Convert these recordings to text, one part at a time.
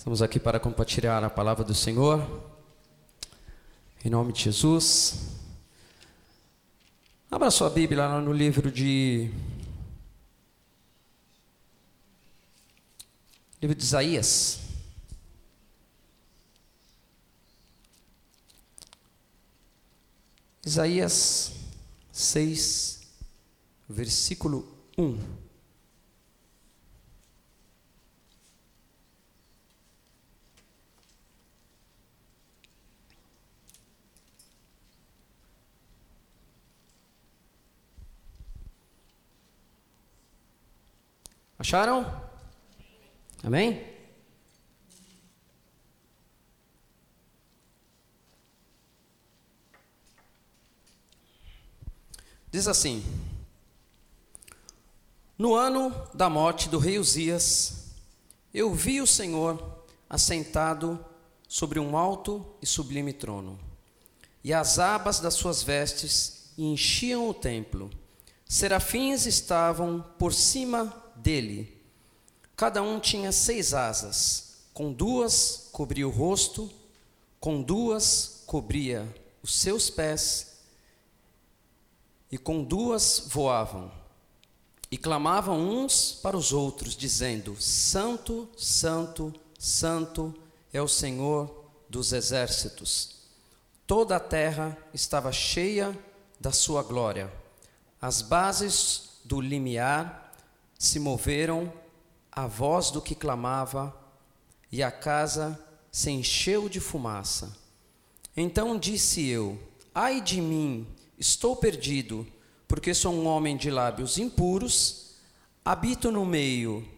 Estamos aqui para compartilhar a palavra do Senhor. Em nome de Jesus. Abra sua Bíblia lá no livro de. Livro de Isaías. Isaías 6, versículo 1. Acharam? Amém? Diz assim: No ano da morte do rei Uzias, eu vi o Senhor assentado sobre um alto e sublime trono, e as abas das suas vestes enchiam o templo. Serafins estavam por cima dele. Cada um tinha seis asas, com duas cobria o rosto, com duas cobria os seus pés, e com duas voavam. E clamavam uns para os outros, dizendo: Santo, Santo, Santo é o Senhor dos exércitos. Toda a terra estava cheia da sua glória. As bases do limiar se moveram à voz do que clamava, e a casa se encheu de fumaça. Então disse eu: Ai de mim, estou perdido, porque sou um homem de lábios impuros, habito no meio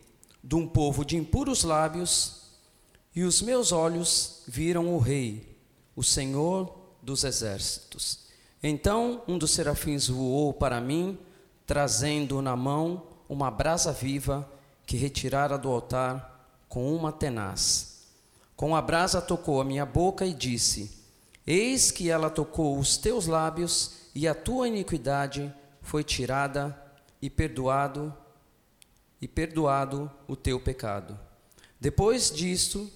de um povo de impuros lábios, e os meus olhos viram o Rei, o Senhor dos exércitos. Então um dos serafins voou para mim, trazendo na mão uma brasa viva que retirara do altar com uma tenaz. Com a brasa tocou a minha boca e disse: Eis que ela tocou os teus lábios, e a tua iniquidade foi tirada e perdoado e perdoado o teu pecado. Depois disto,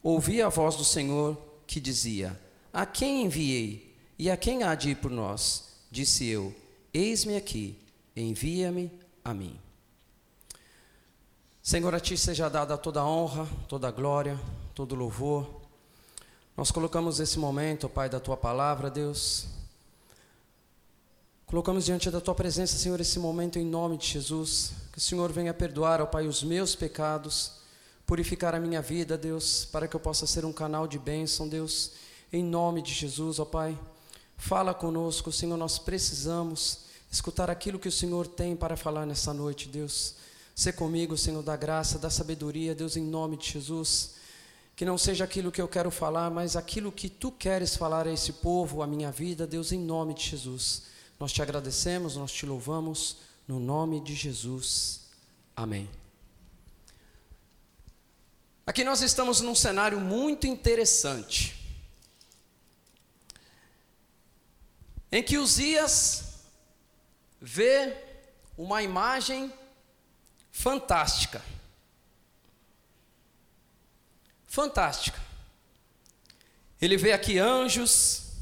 ouvi a voz do Senhor que dizia: A quem enviei? E a quem há de ir por nós? Disse eu: Eis-me aqui, envia-me a mim. Senhor, a Ti seja dada toda a honra, toda a glória, todo o louvor. Nós colocamos esse momento, Pai, da Tua palavra, Deus. Colocamos diante da Tua presença, Senhor, esse momento em nome de Jesus. Que o Senhor venha perdoar, ó Pai, os meus pecados, purificar a minha vida, Deus, para que eu possa ser um canal de bênção, Deus. Em nome de Jesus, ó Pai. Fala conosco, Senhor, nós precisamos escutar aquilo que o Senhor tem para falar nessa noite, Deus. Ser comigo, Senhor, da graça, da sabedoria, Deus, em nome de Jesus. Que não seja aquilo que eu quero falar, mas aquilo que tu queres falar a esse povo, a minha vida, Deus, em nome de Jesus. Nós te agradecemos, nós te louvamos, no nome de Jesus. Amém. Aqui nós estamos num cenário muito interessante. Em que Uzias vê uma imagem fantástica. Fantástica. Ele vê aqui anjos,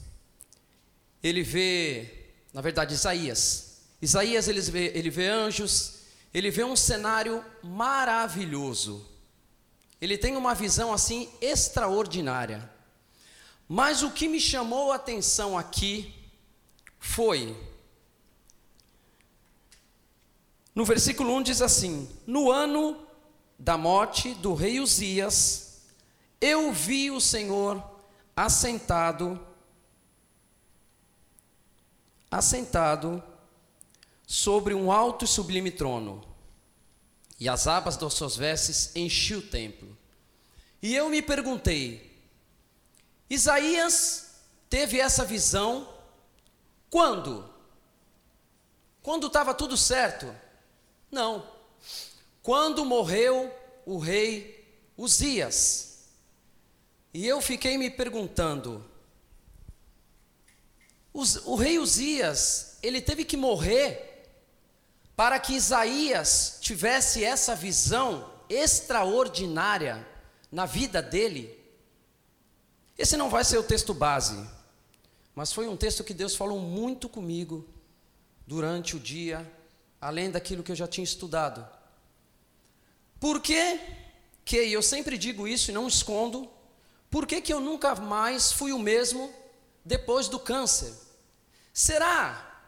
ele vê, na verdade, Isaías. Isaías ele vê, ele vê anjos, ele vê um cenário maravilhoso. Ele tem uma visão assim extraordinária. Mas o que me chamou a atenção aqui foi No versículo 1 diz assim: No ano da morte do rei Uzias, eu vi o Senhor assentado, assentado sobre um alto e sublime trono, e as abas das suas vestes enchiam o templo. E eu me perguntei: Isaías teve essa visão quando? Quando estava tudo certo? Não. Quando morreu o rei Uzias, e eu fiquei me perguntando, o rei Uzias, ele teve que morrer para que Isaías tivesse essa visão extraordinária na vida dele. Esse não vai ser o texto base, mas foi um texto que Deus falou muito comigo durante o dia, além daquilo que eu já tinha estudado. Por que eu sempre digo isso e não escondo? Por que, que eu nunca mais fui o mesmo depois do câncer? Será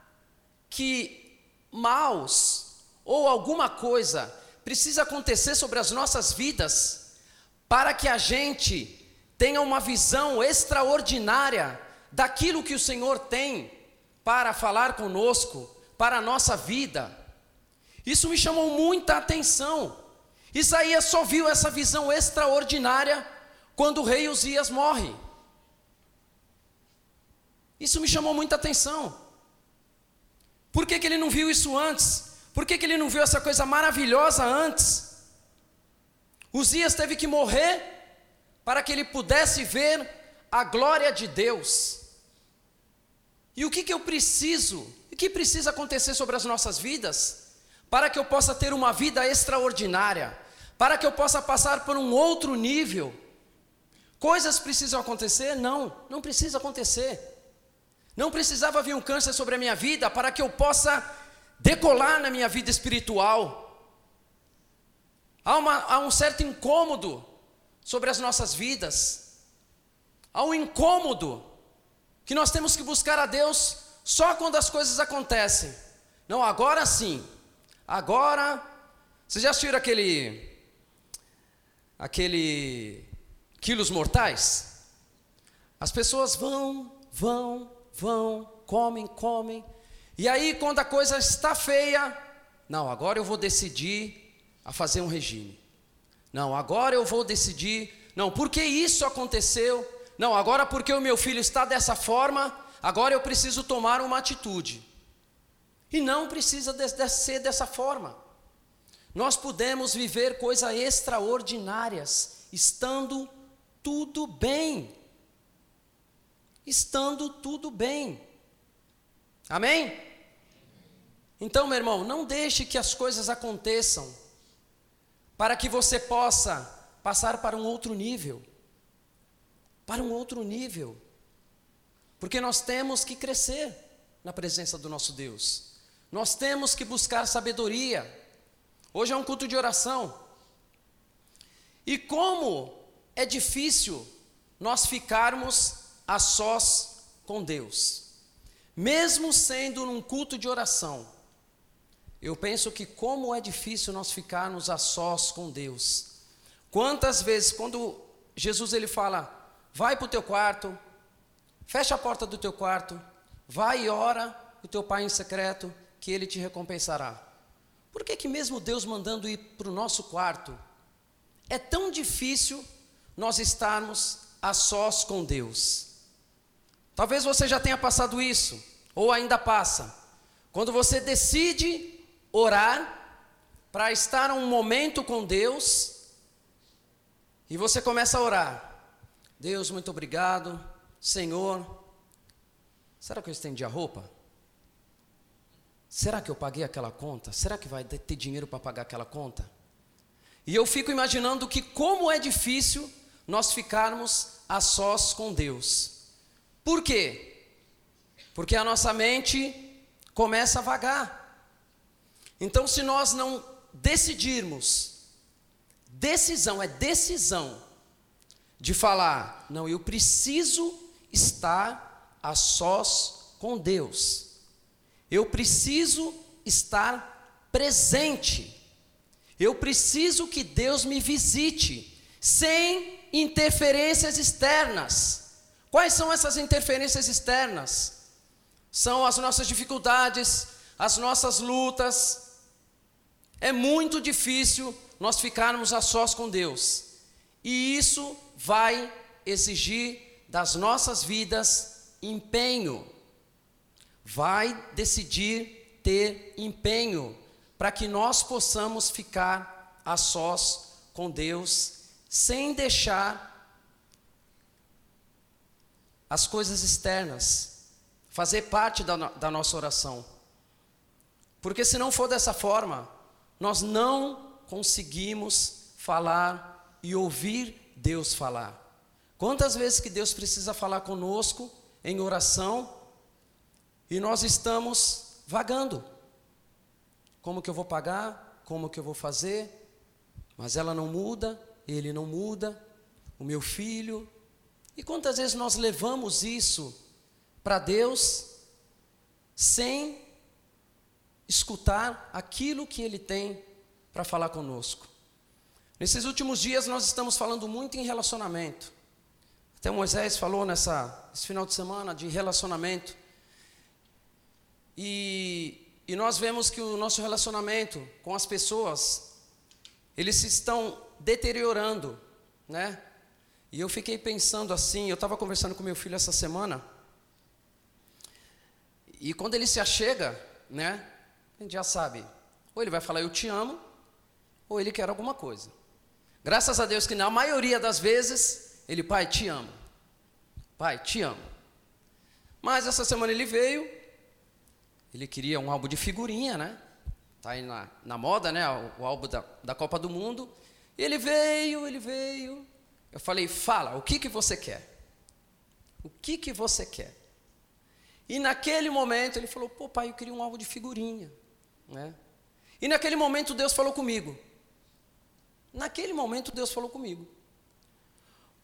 que maus ou alguma coisa precisa acontecer sobre as nossas vidas para que a gente tenha uma visão extraordinária daquilo que o Senhor tem para falar conosco, para a nossa vida? Isso me chamou muita atenção. Isaías só viu essa visão extraordinária quando o rei Uzias morre. Isso me chamou muita atenção. Por que, que ele não viu isso antes? Por que, que ele não viu essa coisa maravilhosa antes? Uzias teve que morrer para que ele pudesse ver a glória de Deus. E o que, que eu preciso? O que precisa acontecer sobre as nossas vidas? Para que eu possa ter uma vida extraordinária, para que eu possa passar por um outro nível. Coisas precisam acontecer? Não, não precisa acontecer. Não precisava vir um câncer sobre a minha vida para que eu possa decolar na minha vida espiritual. Há, uma, há um certo incômodo sobre as nossas vidas. Há um incômodo que nós temos que buscar a Deus só quando as coisas acontecem. Não, agora sim. Agora. Vocês já assistiram aquele. aquele. quilos mortais? As pessoas vão, vão, vão, comem, comem. E aí, quando a coisa está feia, não, agora eu vou decidir a fazer um regime. Não, agora eu vou decidir, não, porque isso aconteceu? Não, agora porque o meu filho está dessa forma, agora eu preciso tomar uma atitude. E não precisa de, de ser dessa forma. Nós podemos viver coisas extraordinárias, estando tudo bem estando tudo bem. Amém? Então, meu irmão, não deixe que as coisas aconteçam para que você possa passar para um outro nível. Para um outro nível. Porque nós temos que crescer na presença do nosso Deus. Nós temos que buscar sabedoria. Hoje é um culto de oração. E como é difícil nós ficarmos a sós com Deus. Mesmo sendo num culto de oração, eu penso que como é difícil nós ficarmos a sós com Deus. Quantas vezes quando Jesus ele fala: "Vai para o teu quarto, fecha a porta do teu quarto, vai e ora o teu pai em secreto, que ele te recompensará". Por que que mesmo Deus mandando ir para o nosso quarto, é tão difícil nós estarmos a sós com Deus? Talvez você já tenha passado isso, ou ainda passa. Quando você decide orar para estar um momento com Deus, e você começa a orar. Deus, muito obrigado. Senhor, será que eu estendi a roupa? Será que eu paguei aquela conta? Será que vai ter dinheiro para pagar aquela conta? E eu fico imaginando que como é difícil nós ficarmos a sós com Deus. Por quê? Porque a nossa mente começa a vagar. Então, se nós não decidirmos, decisão é decisão de falar, não, eu preciso estar a sós com Deus. Eu preciso estar presente. Eu preciso que Deus me visite sem interferências externas. Quais são essas interferências externas? São as nossas dificuldades, as nossas lutas. É muito difícil nós ficarmos a sós com Deus. E isso vai exigir das nossas vidas empenho. Vai decidir ter empenho para que nós possamos ficar a sós com Deus, sem deixar as coisas externas, fazer parte da, da nossa oração. Porque se não for dessa forma, nós não conseguimos falar e ouvir Deus falar. Quantas vezes que Deus precisa falar conosco em oração e nós estamos vagando? Como que eu vou pagar? Como que eu vou fazer? Mas ela não muda, ele não muda, o meu filho. E quantas vezes nós levamos isso para Deus sem escutar aquilo que Ele tem para falar conosco. Nesses últimos dias nós estamos falando muito em relacionamento. Até Moisés falou nessa esse final de semana de relacionamento. E, e nós vemos que o nosso relacionamento com as pessoas, eles se estão deteriorando, né? E eu fiquei pensando assim, eu estava conversando com meu filho essa semana, e quando ele se achega, né? A gente já sabe, ou ele vai falar eu te amo, ou ele quer alguma coisa. Graças a Deus que na maioria das vezes, ele, pai, te amo. Pai, te amo. Mas essa semana ele veio, ele queria um álbum de figurinha, né? Tá aí na, na moda, né? O, o álbum da, da Copa do Mundo. E ele veio, ele veio. Eu falei, fala, o que que você quer? O que que você quer? E naquele momento ele falou: pô, pai, eu queria um álbum de figurinha. Né? E naquele momento Deus falou comigo. Naquele momento Deus falou comigo.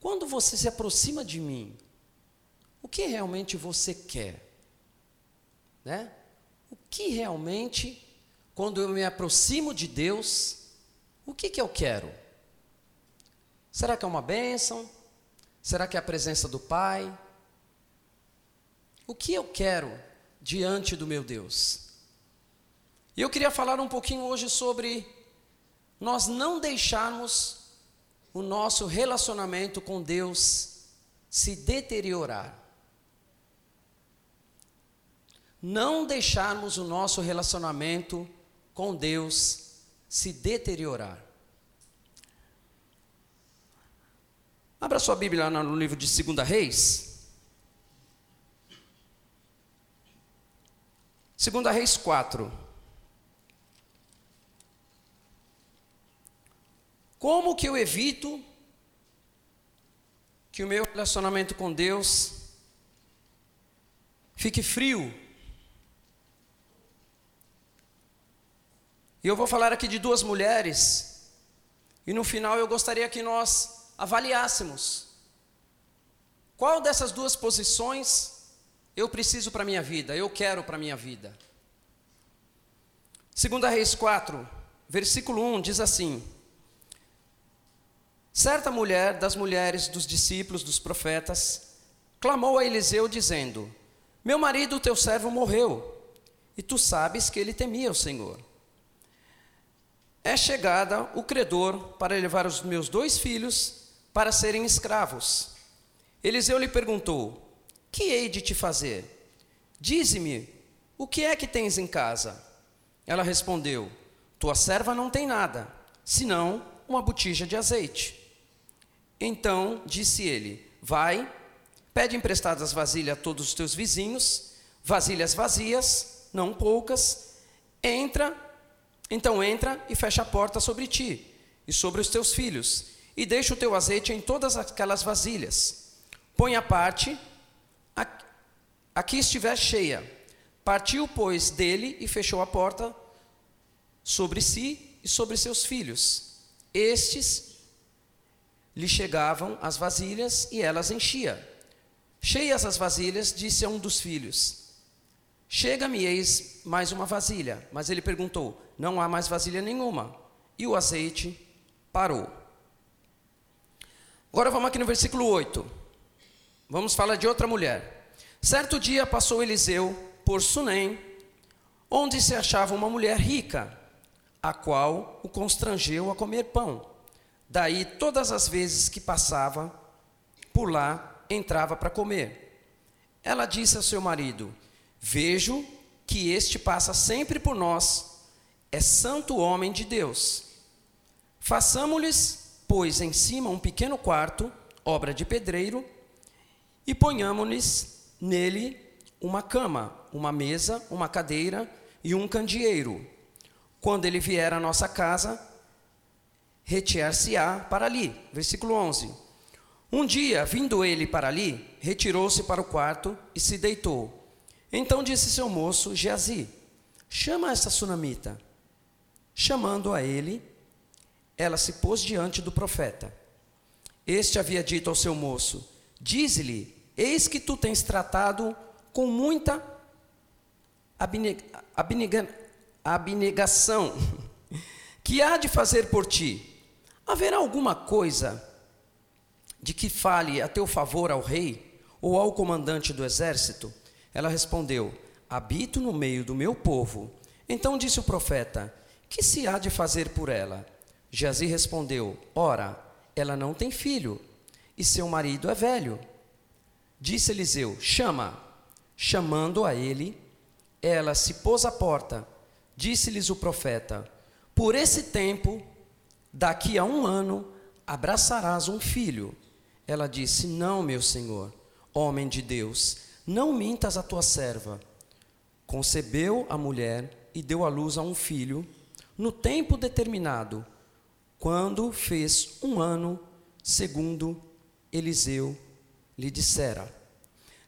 Quando você se aproxima de mim, o que realmente você quer? Né? O que realmente, quando eu me aproximo de Deus, o que, que eu quero? Será que é uma bênção? Será que é a presença do Pai? O que eu quero diante do meu Deus? E eu queria falar um pouquinho hoje sobre nós não deixarmos o nosso relacionamento com Deus se deteriorar. Não deixarmos o nosso relacionamento com Deus se deteriorar. Abra sua Bíblia no livro de 2 Reis. Segunda Reis 4. Como que eu evito que o meu relacionamento com Deus fique frio? E eu vou falar aqui de duas mulheres, e no final eu gostaria que nós avaliássemos qual dessas duas posições eu preciso para a minha vida, eu quero para a minha vida. 2 Reis 4, versículo 1 diz assim: Certa mulher das mulheres dos discípulos dos profetas clamou a Eliseu, dizendo: Meu marido, teu servo, morreu, e tu sabes que ele temia o Senhor. É chegada o credor para levar os meus dois filhos para serem escravos. Eliseu lhe perguntou: que hei de te fazer? Dize-me, o que é que tens em casa? Ela respondeu: Tua serva não tem nada, senão uma botija de azeite. Então disse ele: Vai, pede emprestadas vasilhas a todos os teus vizinhos, vasilhas vazias, não poucas, entra, então entra e fecha a porta sobre ti e sobre os teus filhos, e deixa o teu azeite em todas aquelas vasilhas. Põe a parte aqui estiver cheia. Partiu, pois, dele e fechou a porta sobre si e sobre seus filhos. Estes lhe chegavam as vasilhas e elas enchia. Cheias as vasilhas, disse a um dos filhos: Chega-me, eis mais uma vasilha. Mas ele perguntou: Não há mais vasilha nenhuma. E o azeite parou. Agora vamos aqui no versículo 8. Vamos falar de outra mulher. Certo dia passou Eliseu por Sunem, onde se achava uma mulher rica, a qual o constrangeu a comer pão. Daí, todas as vezes que passava por lá, entrava para comer. Ela disse ao seu marido: Vejo que este passa sempre por nós, é santo homem de Deus. Façamos-lhes, pois, em cima um pequeno quarto, obra de pedreiro, e ponhamos nele uma cama, uma mesa, uma cadeira e um candeeiro. Quando ele vier à nossa casa, retirar-se-á para ali. Versículo 11. Um dia, vindo ele para ali, retirou-se para o quarto e se deitou. Então disse seu moço, Geazi, chama esta sunamita. Chamando a ele, ela se pôs diante do profeta. Este havia dito ao seu moço: Dize-lhe, eis que tu tens tratado com muita abnega, abnegação, que há de fazer por ti? Haverá alguma coisa de que fale a teu favor ao rei ou ao comandante do exército? Ela respondeu: Habito no meio do meu povo. Então disse o profeta: Que se há de fazer por ela? Geazi respondeu: Ora, ela não tem filho, e seu marido é velho. Disse Eliseu: Chama. Chamando a ele, ela se pôs à porta. Disse-lhes o profeta: Por esse tempo, daqui a um ano, abraçarás um filho. Ela disse: Não, meu senhor, homem de Deus, não mintas a tua serva. Concebeu a mulher e deu à luz a um filho, no tempo determinado quando fez um ano, segundo Eliseu lhe dissera.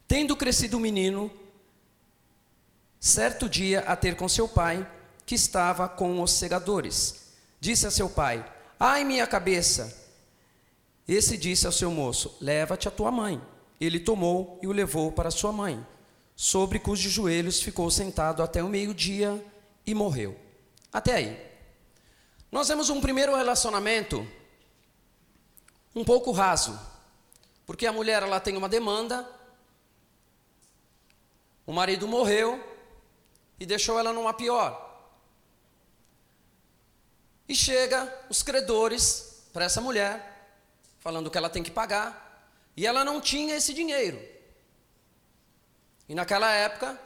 Tendo crescido o menino, certo dia a ter com seu pai, que estava com os segadores, disse a seu pai: Ai, minha cabeça! Esse disse ao seu moço: Leva-te a tua mãe. Ele tomou e o levou para sua mãe, sobre cujos joelhos ficou sentado até o meio-dia e morreu. Até aí. Nós temos um primeiro relacionamento um pouco raso, porque a mulher ela tem uma demanda, o marido morreu e deixou ela numa pior. E chega os credores para essa mulher, falando que ela tem que pagar, e ela não tinha esse dinheiro. E naquela época,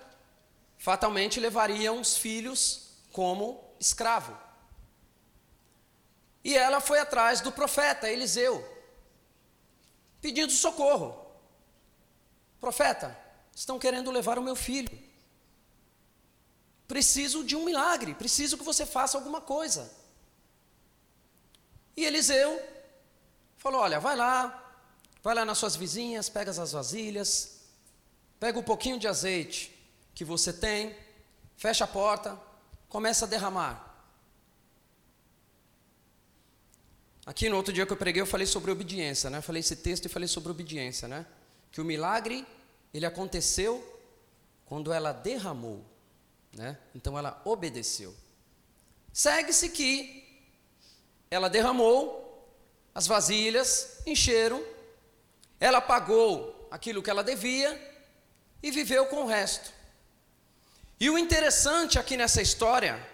fatalmente levariam os filhos como escravo. E ela foi atrás do profeta Eliseu, pedindo socorro. Profeta, estão querendo levar o meu filho. Preciso de um milagre, preciso que você faça alguma coisa. E Eliseu falou: Olha, vai lá, vai lá nas suas vizinhas, pega as vasilhas, pega um pouquinho de azeite que você tem, fecha a porta, começa a derramar. Aqui no outro dia que eu preguei, eu falei sobre obediência, né? Falei esse texto e falei sobre obediência, né? Que o milagre, ele aconteceu quando ela derramou, né? Então ela obedeceu. Segue-se que ela derramou, as vasilhas encheram, ela pagou aquilo que ela devia e viveu com o resto. E o interessante aqui nessa história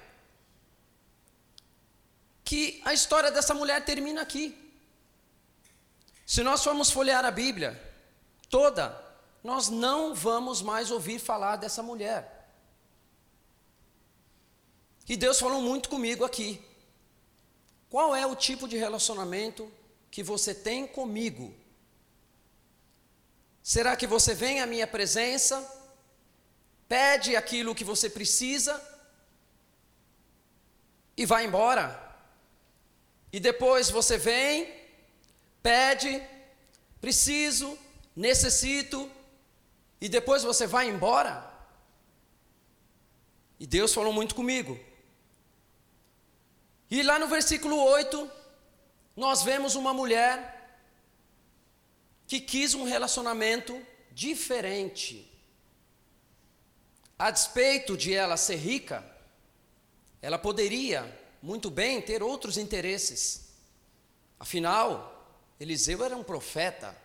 que a história dessa mulher termina aqui. Se nós formos folhear a Bíblia toda, nós não vamos mais ouvir falar dessa mulher. E Deus falou muito comigo aqui. Qual é o tipo de relacionamento que você tem comigo? Será que você vem à minha presença, pede aquilo que você precisa e vai embora? E depois você vem, pede, preciso, necessito, e depois você vai embora. E Deus falou muito comigo. E lá no versículo 8, nós vemos uma mulher que quis um relacionamento diferente. A despeito de ela ser rica, ela poderia muito bem ter outros interesses. Afinal, Eliseu era um profeta.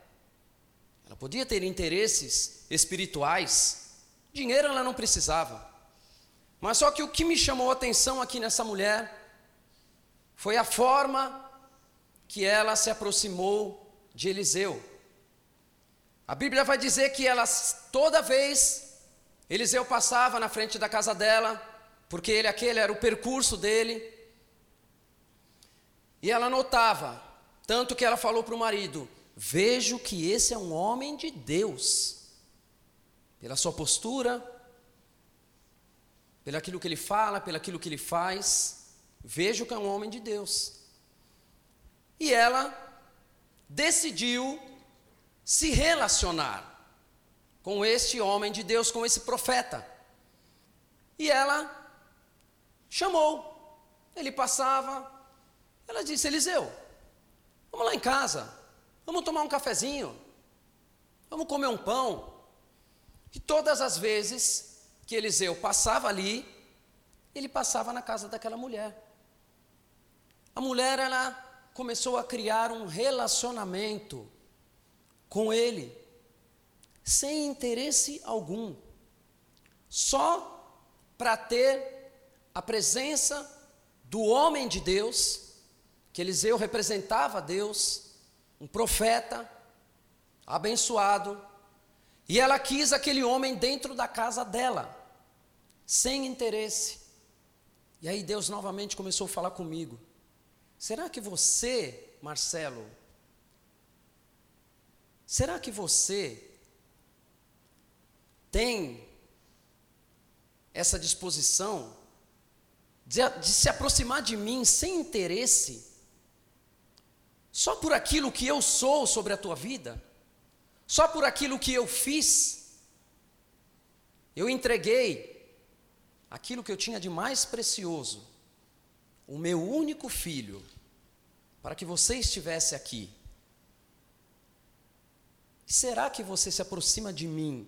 Ela podia ter interesses espirituais. Dinheiro ela não precisava. Mas só que o que me chamou a atenção aqui nessa mulher foi a forma que ela se aproximou de Eliseu. A Bíblia vai dizer que ela toda vez Eliseu passava na frente da casa dela, porque ele aquele era o percurso dele. E ela notava, tanto que ela falou para o marido: Vejo que esse é um homem de Deus, pela sua postura, pelo aquilo que ele fala, pelo aquilo que ele faz. Vejo que é um homem de Deus. e ela decidiu se relacionar com este homem de Deus, com esse profeta. E ela chamou. Ele passava. Ela disse: Eliseu, vamos lá em casa. Vamos tomar um cafezinho. Vamos comer um pão. E todas as vezes que Eliseu passava ali, ele passava na casa daquela mulher. A mulher, ela começou a criar um relacionamento com ele, sem interesse algum, só para ter a presença do homem de Deus, que Eliseu representava Deus, um profeta abençoado, e ela quis aquele homem dentro da casa dela, sem interesse. E aí Deus novamente começou a falar comigo. Será que você, Marcelo, será que você tem essa disposição de, de, se aproximar de mim sem interesse, só por aquilo que eu sou sobre a tua vida, só por aquilo que eu fiz, eu entreguei aquilo que eu tinha de mais precioso, o meu único filho, para que você estivesse aqui. Será que você se aproxima de mim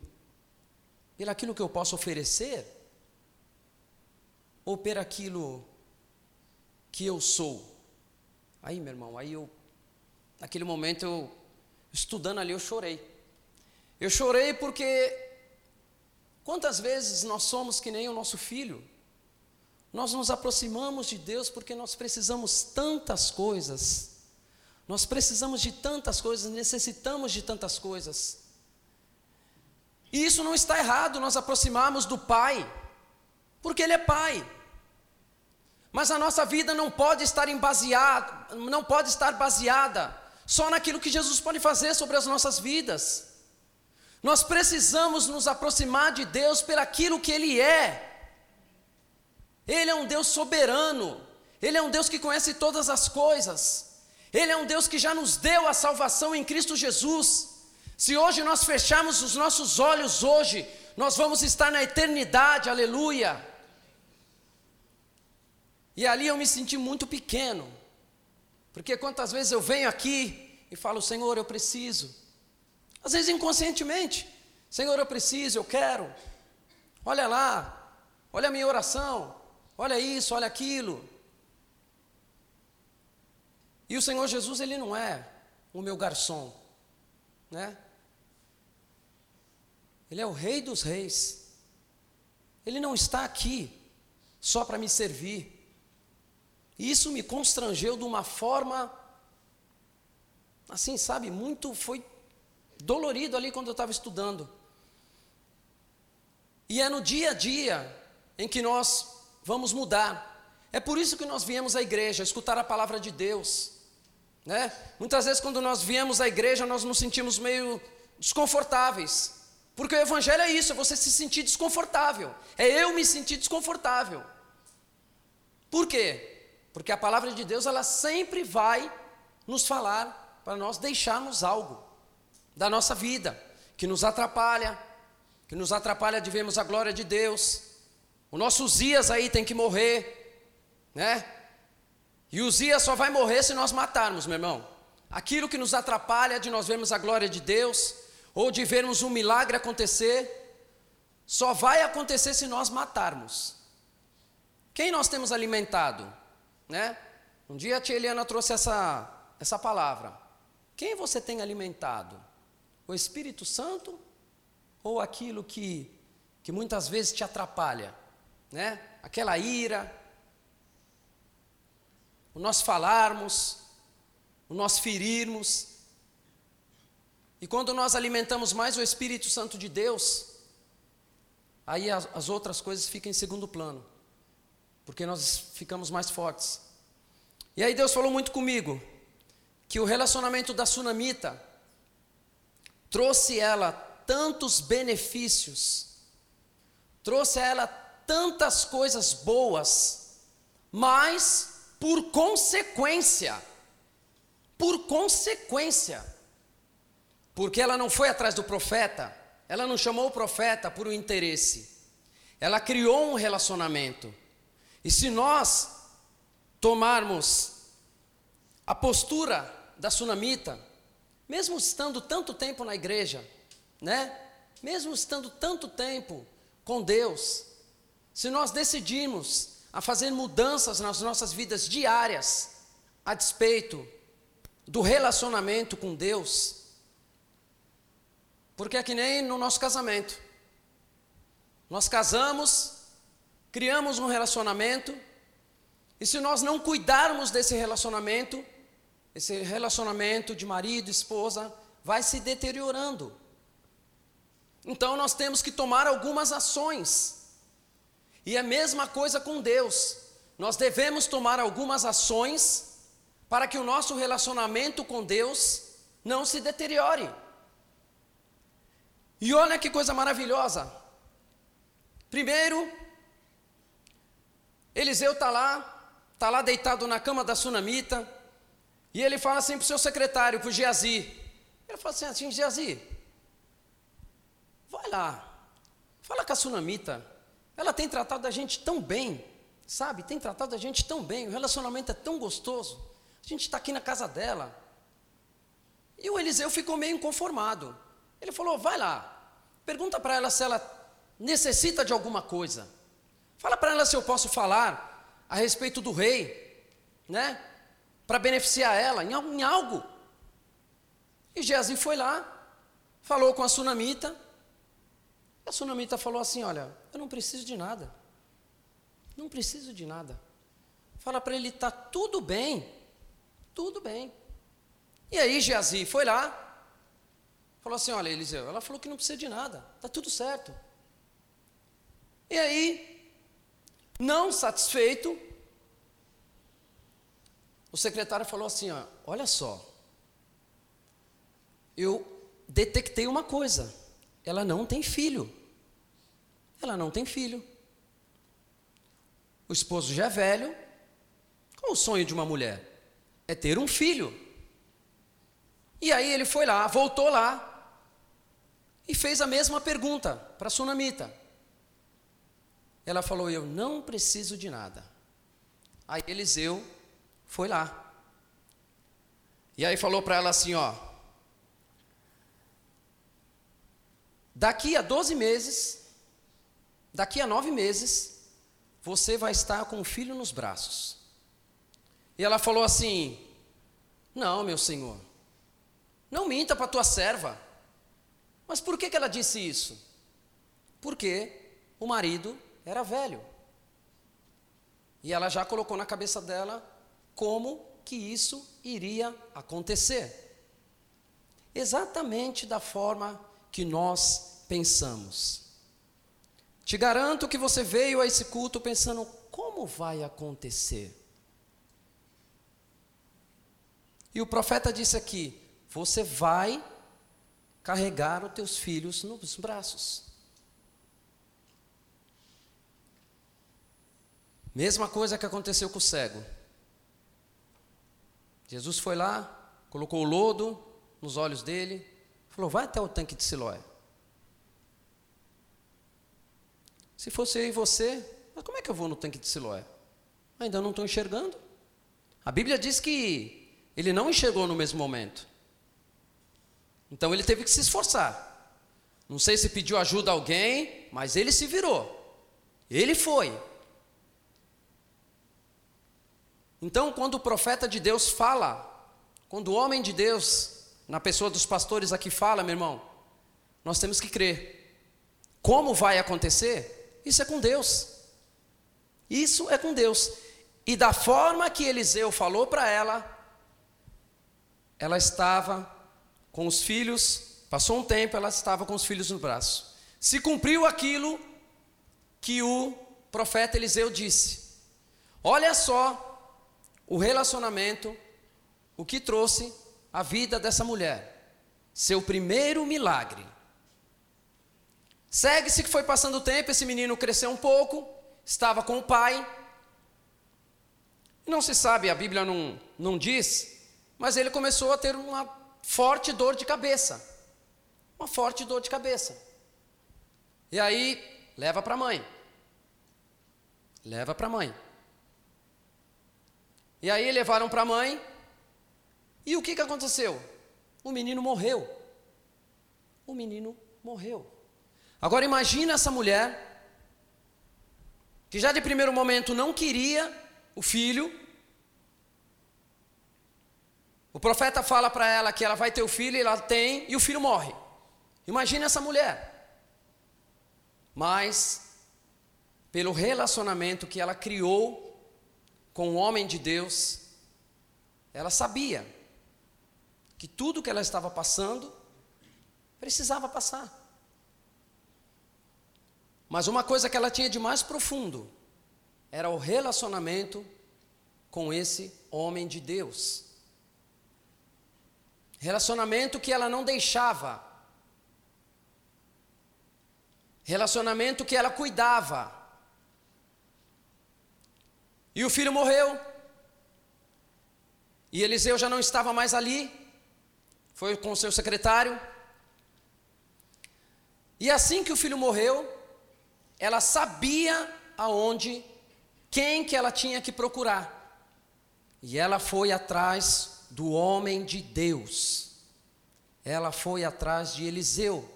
pelo aquilo que eu posso oferecer? Ou por aquilo que eu sou? Aí, meu irmão, aí eu, naquele momento, eu, estudando ali, eu chorei. Eu chorei porque quantas vezes nós somos que nem o nosso filho? Nós nos aproximamos de Deus porque nós precisamos tantas coisas. Nós precisamos de tantas coisas, necessitamos de tantas coisas. E isso não está errado, nós aproximarmos do Pai, porque Ele é Pai. Mas a nossa vida não pode estar baseada, não pode estar baseada só naquilo que Jesus pode fazer sobre as nossas vidas. Nós precisamos nos aproximar de Deus pelo aquilo que Ele é. Ele é um Deus soberano, Ele é um Deus que conhece todas as coisas, Ele é um Deus que já nos deu a salvação em Cristo Jesus. Se hoje nós fecharmos os nossos olhos, hoje, nós vamos estar na eternidade, aleluia. E ali eu me senti muito pequeno, porque quantas vezes eu venho aqui e falo, Senhor, eu preciso, às vezes inconscientemente, Senhor, eu preciso, eu quero, olha lá, olha a minha oração, olha isso, olha aquilo. E o Senhor Jesus, Ele não é o meu garçom, né? Ele é o Rei dos Reis. Ele não está aqui só para me servir. E isso me constrangeu de uma forma, assim, sabe, muito, foi dolorido ali quando eu estava estudando. E é no dia a dia em que nós vamos mudar. É por isso que nós viemos à igreja, escutar a palavra de Deus. Né? Muitas vezes, quando nós viemos à igreja, nós nos sentimos meio desconfortáveis. Porque o Evangelho é isso, é você se sentir desconfortável. É eu me sentir desconfortável. Por quê? Porque a palavra de Deus, ela sempre vai nos falar para nós deixarmos algo da nossa vida que nos atrapalha, que nos atrapalha de vermos a glória de Deus, o nosso Uzias aí tem que morrer, né? E o Uzias só vai morrer se nós matarmos, meu irmão. Aquilo que nos atrapalha de nós vermos a glória de Deus, ou de vermos um milagre acontecer, só vai acontecer se nós matarmos. Quem nós temos alimentado, né? Um dia a tia Eliana trouxe essa, essa palavra. Quem você tem alimentado? O Espírito Santo ou aquilo que, que muitas vezes te atrapalha? né? Aquela ira, o nós falarmos, o nós ferirmos. E quando nós alimentamos mais o Espírito Santo de Deus, aí as, as outras coisas ficam em segundo plano, porque nós ficamos mais fortes. E aí Deus falou muito comigo que o relacionamento da sunamita trouxe ela tantos benefícios, trouxe a ela tantas coisas boas, mas por consequência, por consequência. Porque ela não foi atrás do profeta, ela não chamou o profeta por um interesse. Ela criou um relacionamento. E se nós tomarmos a postura da sunamita, mesmo estando tanto tempo na igreja, né? Mesmo estando tanto tempo com Deus, se nós decidirmos a fazer mudanças nas nossas vidas diárias, a despeito do relacionamento com Deus, porque é que nem no nosso casamento. Nós casamos, criamos um relacionamento, e se nós não cuidarmos desse relacionamento, esse relacionamento de marido, esposa, vai se deteriorando. Então nós temos que tomar algumas ações. E a mesma coisa com Deus. Nós devemos tomar algumas ações para que o nosso relacionamento com Deus não se deteriore. E olha que coisa maravilhosa. Primeiro, Eliseu está lá, está lá deitado na cama da sunamita, e ele fala assim para o seu secretário, para o Geazi. Ele fala assim, assim, Geazi, vai lá, fala com a Sunamita. Ela tem tratado a gente tão bem, sabe? Tem tratado a gente tão bem, o relacionamento é tão gostoso. A gente está aqui na casa dela. E o Eliseu ficou meio inconformado. Ele falou: vai lá, pergunta para ela se ela necessita de alguma coisa. Fala para ela se eu posso falar a respeito do rei, né? para beneficiar ela em algo. E Geazi foi lá, falou com a sunamita. A sunamita falou assim: Olha, eu não preciso de nada. Não preciso de nada. Fala para ele: Está tudo bem. Tudo bem. E aí Geazi foi lá, falou assim: Olha, Eliseu, ela falou que não precisa de nada. Está tudo certo. E aí, não satisfeito, o secretário falou assim: ó, olha só, eu detectei uma coisa, ela não tem filho. Ela não tem filho. O esposo já é velho. Qual o sonho de uma mulher? É ter um filho. E aí ele foi lá, voltou lá e fez a mesma pergunta para a Sunamita. Ela falou: Eu não preciso de nada. Aí Eliseu foi lá. E aí falou para ela assim, ó. Daqui a 12 meses, daqui a nove meses, você vai estar com o filho nos braços. E ela falou assim: Não, meu senhor, não minta para tua serva. Mas por que, que ela disse isso? Porque o marido era velho. E ela já colocou na cabeça dela como que isso iria acontecer. Exatamente da forma que nós pensamos. Te garanto que você veio a esse culto pensando como vai acontecer. E o profeta disse aqui: você vai carregar os teus filhos nos braços. Mesma coisa que aconteceu com o cego. Jesus foi lá, colocou o lodo nos olhos dele, falou: vai até o tanque de Siloé. Se fosse eu e você, mas como é que eu vou no tanque de Siloé? Ainda não estou enxergando. A Bíblia diz que ele não enxergou no mesmo momento. Então ele teve que se esforçar. Não sei se pediu ajuda a alguém, mas ele se virou. Ele foi. Então, quando o profeta de Deus fala, quando o homem de Deus, na pessoa dos pastores aqui fala, meu irmão, nós temos que crer. Como vai acontecer? Isso é com Deus. Isso é com Deus. E da forma que Eliseu falou para ela, ela estava com os filhos, passou um tempo, ela estava com os filhos no braço. Se cumpriu aquilo que o profeta Eliseu disse. Olha só o relacionamento, o que trouxe a vida dessa mulher. Seu primeiro milagre. Segue-se que foi passando o tempo, esse menino cresceu um pouco, estava com o pai. Não se sabe, a Bíblia não, não diz Mas ele começou a ter uma forte dor de cabeça. Uma forte dor de cabeça. E aí, leva para a mãe. Leva para a mãe. E aí levaram para a mãe. E o que, que aconteceu? O menino morreu. O menino morreu. Agora imagina essa mulher que já de primeiro momento não queria o filho. O profeta fala para ela que ela vai ter o filho, e ela tem, e o filho morre. Imagina essa mulher. Mas, pelo relacionamento que ela criou com o homem de Deus, ela sabia que tudo que ela estava passando precisava passar. Mas uma coisa que ela tinha de mais profundo era o relacionamento com esse homem de Deus. Relacionamento que ela não deixava. Relacionamento que ela cuidava. E o filho morreu. E Eliseu já não estava mais ali. Foi com seu secretário. E assim que o filho morreu, ela sabia aonde, quem que ela tinha que procurar. E ela foi atrás do homem de Deus. Ela foi atrás de Eliseu.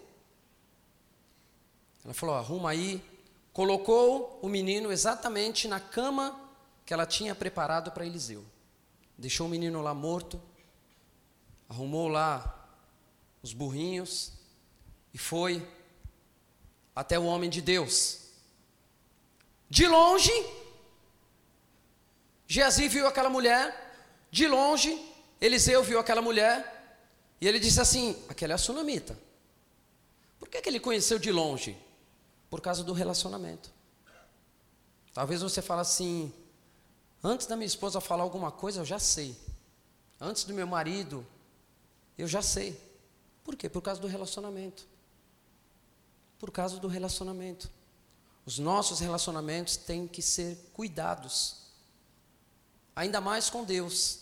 Ela falou: arruma aí. Colocou o menino exatamente na cama que ela tinha preparado para Eliseu. Deixou o menino lá morto, arrumou lá os burrinhos e foi até o homem de Deus. De longe, Geazi viu aquela mulher, de longe, Eliseu viu aquela mulher, e ele disse assim: aquela é a sunamita. Por que, que ele conheceu de longe? Por causa do relacionamento. Talvez você fale assim: antes da minha esposa falar alguma coisa, eu já sei. Antes do meu marido, eu já sei. Por quê? Por causa do relacionamento por causa do relacionamento. Os nossos relacionamentos têm que ser cuidados, ainda mais com Deus.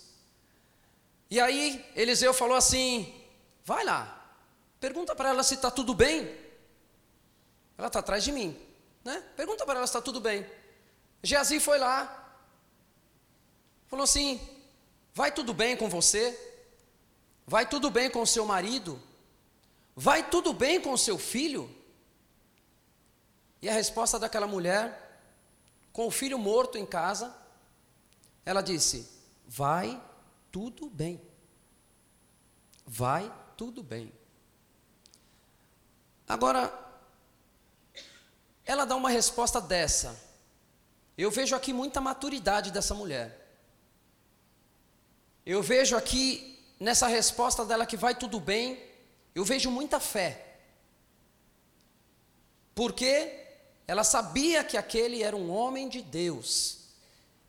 E aí, Eliseu falou assim: vai lá, pergunta para ela se está tudo bem. Ela está atrás de mim, né? Pergunta para ela se está tudo bem. Geazi foi lá, falou assim: vai tudo bem com você? Vai tudo bem com seu marido? Vai tudo bem com seu filho? E a resposta daquela mulher, com o filho morto em casa, ela disse: Vai tudo bem. Vai tudo bem. Agora, ela dá uma resposta dessa. Eu vejo aqui muita maturidade dessa mulher. Eu vejo aqui, nessa resposta dela que vai tudo bem, eu vejo muita fé. Porque ela sabia que aquele era um homem de Deus.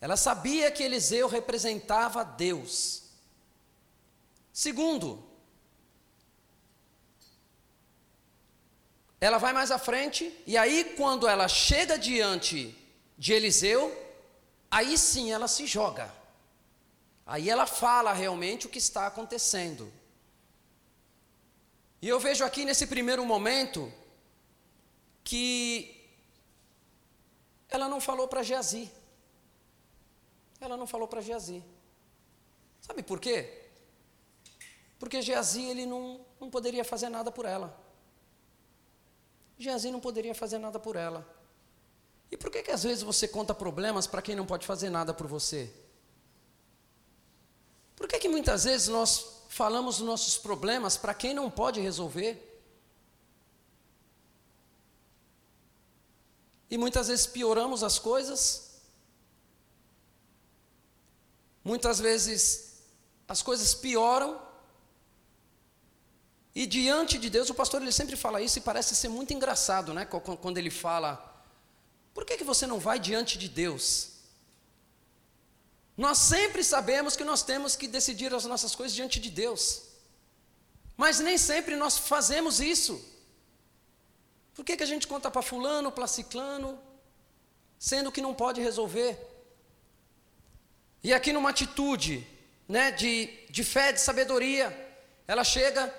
Ela sabia que Eliseu representava Deus. Segundo, ela vai mais à frente, e aí, quando ela chega diante de Eliseu, aí sim ela se joga. Aí ela fala realmente o que está acontecendo. E eu vejo aqui nesse primeiro momento que ela não falou para Geazi. Ela não falou para Geazi. Sabe por quê? Porque Geazi ele não, não poderia fazer nada por ela. Geazi não poderia fazer nada por ela. E por que, que às vezes você conta problemas para quem não pode fazer nada por você? Por que, que muitas vezes nós falamos nossos problemas para quem não pode resolver? E muitas vezes pioramos as coisas. Muitas vezes as coisas pioram. E diante de Deus, o pastor ele sempre fala isso e parece ser muito engraçado, né? Quando ele fala: Por que, que você não vai diante de Deus? Nós sempre sabemos que nós temos que decidir as nossas coisas diante de Deus. Mas nem sempre nós fazemos isso. Por que, que a gente conta para fulano, para ciclano, sendo que não pode resolver? E aqui numa atitude, né, de, de fé, de sabedoria. Ela chega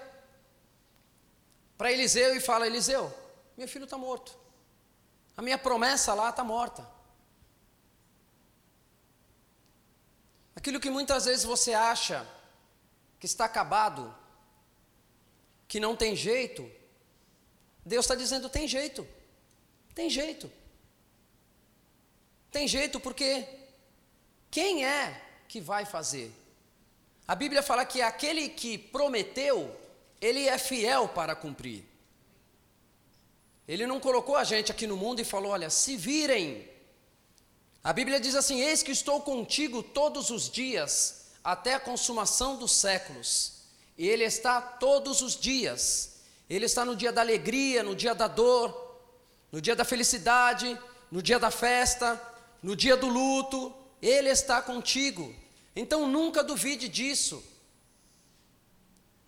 para Eliseu e fala: Eliseu, meu filho está morto. A minha promessa lá está morta. Aquilo que muitas vezes você acha que está acabado, que não tem jeito, Deus está dizendo: tem jeito, tem jeito. Tem jeito porque quem é que vai fazer? A Bíblia fala que aquele que prometeu, ele é fiel para cumprir. Ele não colocou a gente aqui no mundo e falou: olha, se virem. A Bíblia diz assim: Eis que estou contigo todos os dias, até a consumação dos séculos. E Ele está todos os dias. Ele está no dia da alegria, no dia da dor, no dia da felicidade, no dia da festa, no dia do luto. Ele está contigo. Então nunca duvide disso.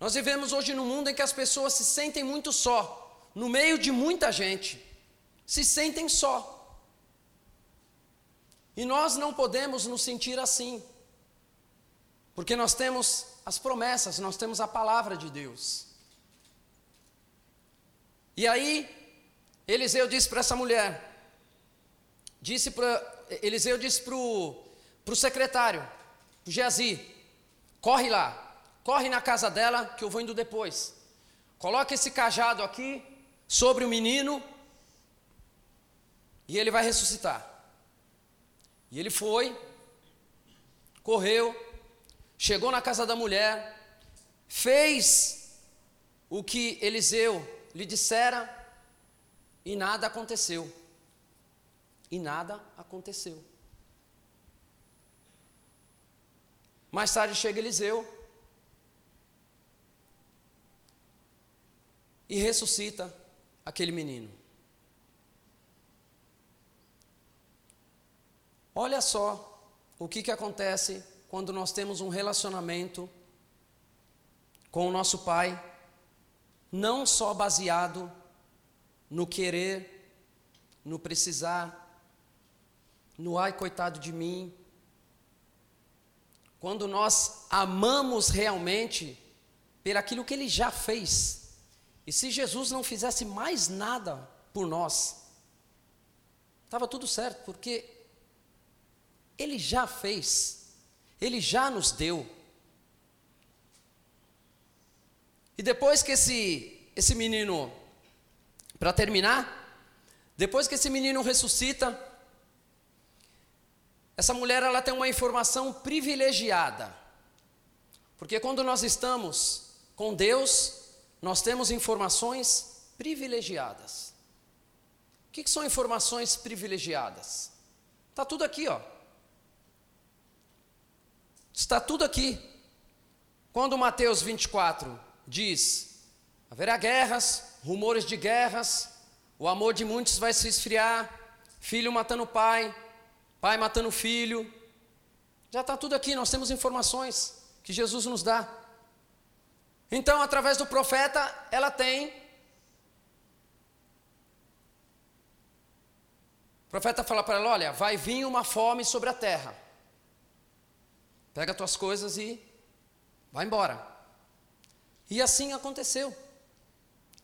Nós vivemos hoje num mundo em que as pessoas se sentem muito só no meio de muita gente, se sentem só. E nós não podemos nos sentir assim, porque nós temos as promessas, nós temos a palavra de Deus. E aí, Eliseu disse para essa mulher, disse para Eliseu disse para o secretário, para Geazi, corre lá, corre na casa dela que eu vou indo depois. Coloca esse cajado aqui sobre o menino e ele vai ressuscitar. E ele foi, correu, chegou na casa da mulher, fez o que Eliseu lhe dissera e nada aconteceu. E nada aconteceu. Mais tarde chega Eliseu e ressuscita aquele menino. Olha só o que, que acontece quando nós temos um relacionamento com o nosso Pai, não só baseado no querer, no precisar, no ai, coitado de mim. Quando nós amamos realmente pelo aquilo que Ele já fez, e se Jesus não fizesse mais nada por nós, estava tudo certo, porque Ele já fez, Ele já nos deu. E depois que esse, esse menino, para terminar, depois que esse menino ressuscita, essa mulher ela tem uma informação privilegiada. Porque quando nós estamos com Deus, nós temos informações privilegiadas. O que, que são informações privilegiadas? Está tudo aqui, ó. Está tudo aqui. Quando Mateus 24 diz: haverá guerras, rumores de guerras, o amor de muitos vai se esfriar, filho matando pai, pai matando filho. Já está tudo aqui, nós temos informações que Jesus nos dá. Então, através do profeta, ela tem. O profeta fala para ela: Olha, vai vir uma fome sobre a terra. Pega tuas coisas e vai embora. E assim aconteceu.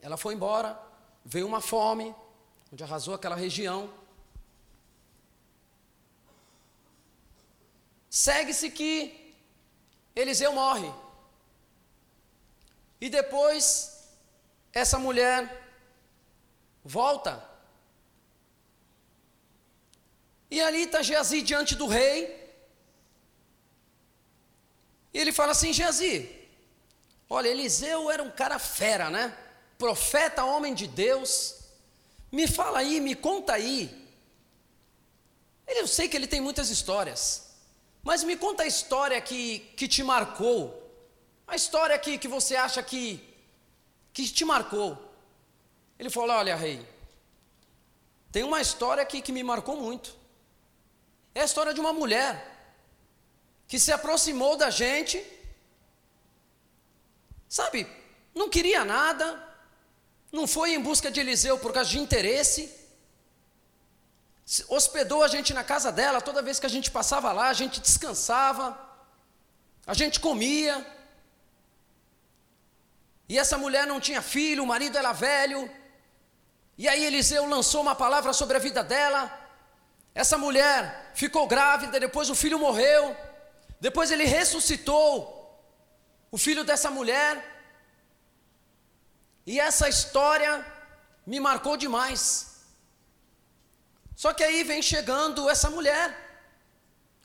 Ela foi embora, veio uma fome, onde arrasou aquela região. Segue-se que Eliseu morre. E depois, essa mulher volta. E ali está Geazi diante do rei. E ele fala assim: Geazi, olha, Eliseu era um cara fera, né? Profeta, homem de Deus. Me fala aí, me conta aí. Eu sei que ele tem muitas histórias, mas me conta a história que, que te marcou, a história aqui que você acha que, que te marcou. Ele falou: Olha, rei, tem uma história aqui que me marcou muito. É a história de uma mulher que se aproximou da gente, sabe, não queria nada, não foi em busca de Eliseu por causa de interesse, hospedou a gente na casa dela, toda vez que a gente passava lá, a gente descansava. a gente comia, e essa mulher não tinha filho, o marido era velho, e aí Eliseu lançou uma palavra sobre a vida dela. Essa mulher ficou grávida, depois o filho morreu, depois ele ressuscitou o filho dessa mulher, e essa história me marcou demais. Só que aí vem chegando essa mulher.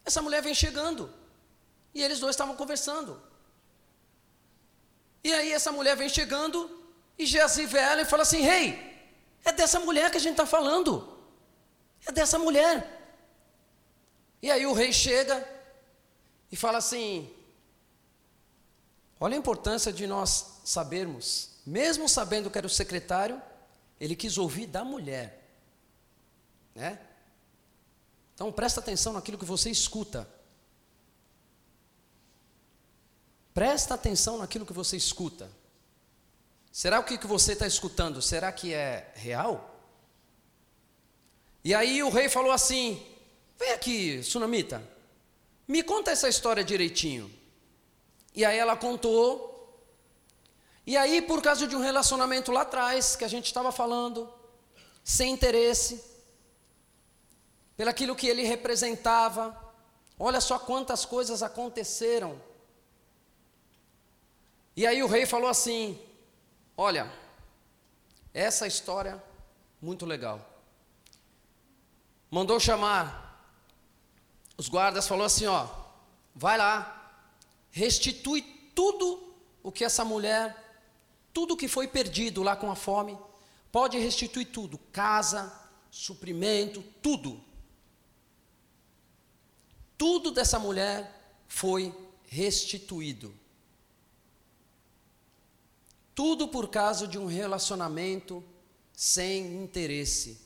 Essa mulher vem chegando. E eles dois estavam conversando. E aí essa mulher vem chegando e Geazi vê ela e fala assim: Rei, hey, é dessa mulher que a gente está falando. É dessa mulher. E aí o rei chega e fala assim: Olha a importância de nós sabermos mesmo sabendo que era o secretário, ele quis ouvir da mulher. Né? Então presta atenção naquilo que você escuta. Presta atenção naquilo que você escuta. Será o que, que você está escutando? Será que é real? E aí o rei falou assim: Vem aqui, Sunamita, me conta essa história direitinho. E aí ela contou e aí, por causa de um relacionamento lá atrás, que a gente estava falando, sem interesse, pelaquilo que ele representava, olha só quantas coisas aconteceram. E aí o rei falou assim: Olha, essa história, muito legal. Mandou chamar os guardas, falou assim: Ó, vai lá, restitui tudo o que essa mulher tudo que foi perdido lá com a fome, pode restituir tudo: casa, suprimento, tudo. Tudo dessa mulher foi restituído. Tudo por causa de um relacionamento sem interesse.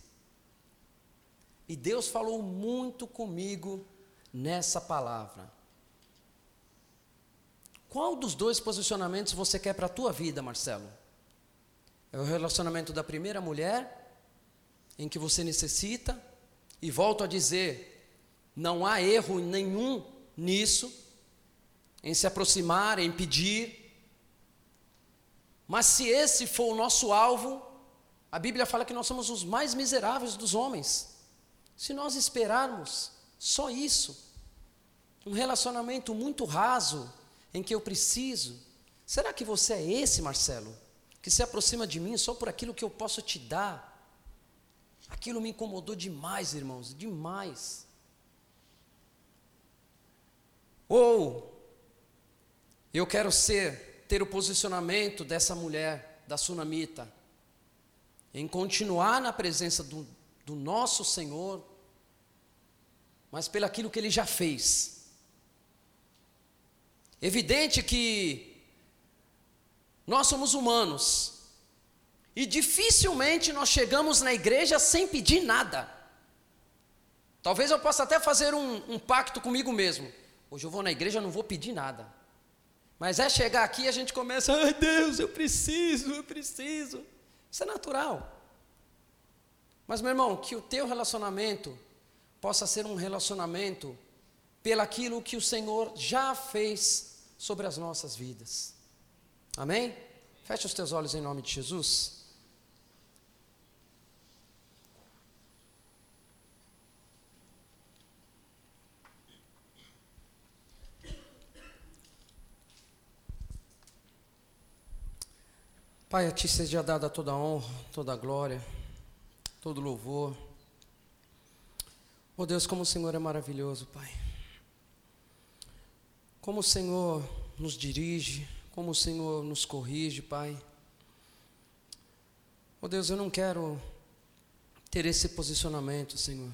E Deus falou muito comigo nessa palavra. Qual dos dois posicionamentos você quer para a tua vida, Marcelo? É o relacionamento da primeira mulher, em que você necessita, e volto a dizer, não há erro nenhum nisso, em se aproximar, em pedir. Mas se esse for o nosso alvo, a Bíblia fala que nós somos os mais miseráveis dos homens. Se nós esperarmos só isso, um relacionamento muito raso, em que eu preciso. Será que você é esse, Marcelo, que se aproxima de mim só por aquilo que eu posso te dar? Aquilo me incomodou demais, irmãos, demais. Ou eu quero ser, ter o posicionamento dessa mulher, da sunamita, em continuar na presença do, do nosso Senhor, mas pelo aquilo que Ele já fez. Evidente que nós somos humanos e dificilmente nós chegamos na igreja sem pedir nada. Talvez eu possa até fazer um, um pacto comigo mesmo. Hoje eu vou na igreja, não vou pedir nada. Mas é chegar aqui e a gente começa, ai Deus, eu preciso, eu preciso. Isso é natural. Mas meu irmão, que o teu relacionamento possa ser um relacionamento pelaquilo que o Senhor já fez sobre as nossas vidas. Amém? Feche os teus olhos em nome de Jesus. Pai, a Ti seja dada toda honra, toda glória, todo louvor. Oh Deus, como o Senhor é maravilhoso, Pai. Como o Senhor nos dirige, como o Senhor nos corrige, Pai. Oh Deus, eu não quero ter esse posicionamento, Senhor,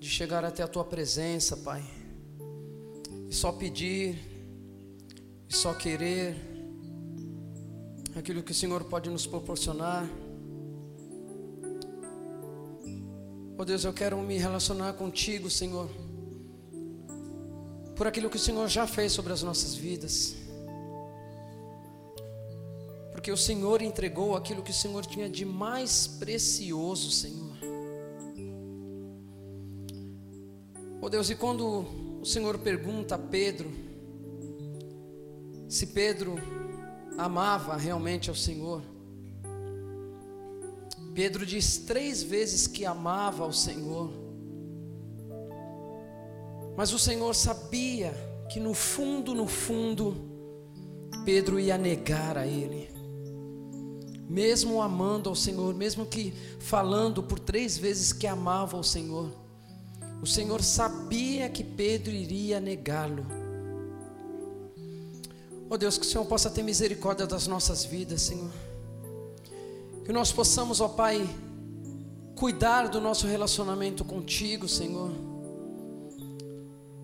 de chegar até a Tua presença, Pai, e só pedir, e só querer aquilo que o Senhor pode nos proporcionar. Oh Deus, eu quero me relacionar contigo, Senhor por aquilo que o Senhor já fez sobre as nossas vidas. Porque o Senhor entregou aquilo que o Senhor tinha de mais precioso, Senhor. Oh Deus, e quando o Senhor pergunta a Pedro, se Pedro amava realmente ao Senhor. Pedro diz três vezes que amava ao Senhor, mas o Senhor sabia que no fundo, no fundo, Pedro ia negar a Ele, mesmo amando ao Senhor, mesmo que falando por três vezes que amava ao Senhor, o Senhor sabia que Pedro iria negá-lo. Oh Deus, que o Senhor possa ter misericórdia das nossas vidas, Senhor. Que nós possamos, ó Pai, cuidar do nosso relacionamento contigo, Senhor.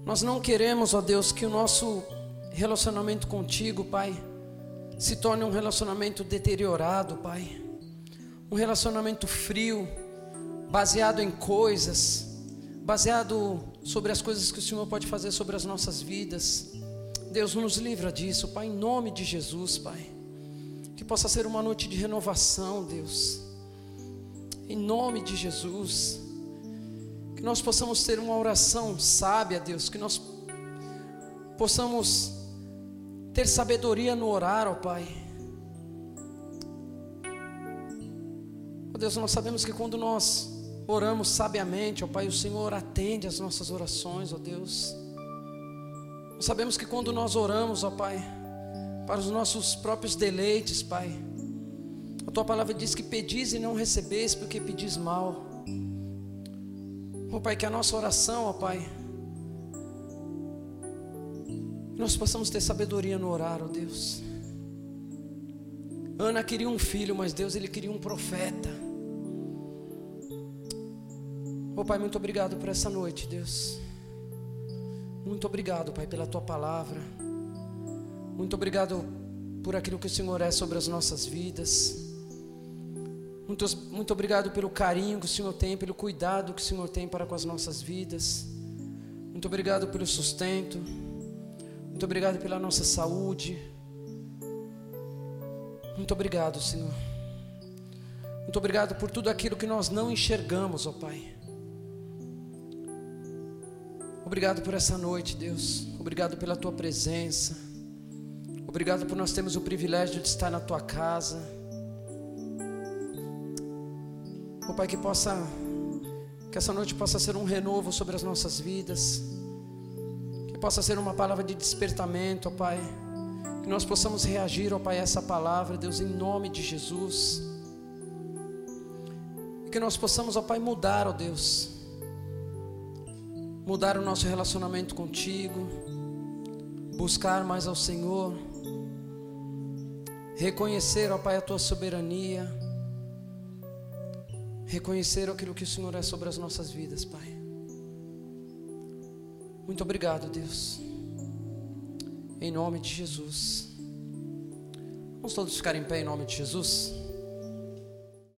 Nós não queremos, ó Deus, que o nosso relacionamento contigo, Pai, se torne um relacionamento deteriorado, Pai. Um relacionamento frio, baseado em coisas, baseado sobre as coisas que o Senhor pode fazer sobre as nossas vidas. Deus nos livra disso, Pai, em nome de Jesus, Pai. Que possa ser uma noite de renovação, Deus. Em nome de Jesus. Que nós possamos ter uma oração sábia, Deus. Que nós possamos ter sabedoria no orar, ó Pai. Ó Deus, nós sabemos que quando nós oramos sabiamente, ó Pai, o Senhor atende as nossas orações, ó Deus. Nós sabemos que quando nós oramos, ó Pai, para os nossos próprios deleites, Pai, a tua palavra diz que pedis e não recebeis porque pedis mal. Ó Pai, que a nossa oração, ó Pai, nós possamos ter sabedoria no orar, ó Deus. Ana queria um filho, mas Deus ele queria um profeta. Ó Pai, muito obrigado por essa noite, Deus. Muito obrigado, Pai, pela tua palavra. Muito obrigado por aquilo que o Senhor é sobre as nossas vidas. Muito, muito obrigado pelo carinho que o Senhor tem, pelo cuidado que o Senhor tem para com as nossas vidas. Muito obrigado pelo sustento. Muito obrigado pela nossa saúde. Muito obrigado, Senhor. Muito obrigado por tudo aquilo que nós não enxergamos, ó Pai. Obrigado por essa noite, Deus. Obrigado pela tua presença. Obrigado por nós termos o privilégio de estar na tua casa. Oh, Pai, que possa que essa noite possa ser um renovo sobre as nossas vidas. Que possa ser uma palavra de despertamento, ó Pai. Que nós possamos reagir, ó Pai, a essa palavra, Deus, em nome de Jesus. Que nós possamos, ó Pai, mudar, ó Deus mudar o nosso relacionamento contigo, buscar mais ao Senhor, reconhecer, ó Pai, a tua soberania, reconhecer aquilo que o Senhor é sobre as nossas vidas, Pai. Muito obrigado, Deus. Em nome de Jesus. Vamos todos ficar em pé em nome de Jesus.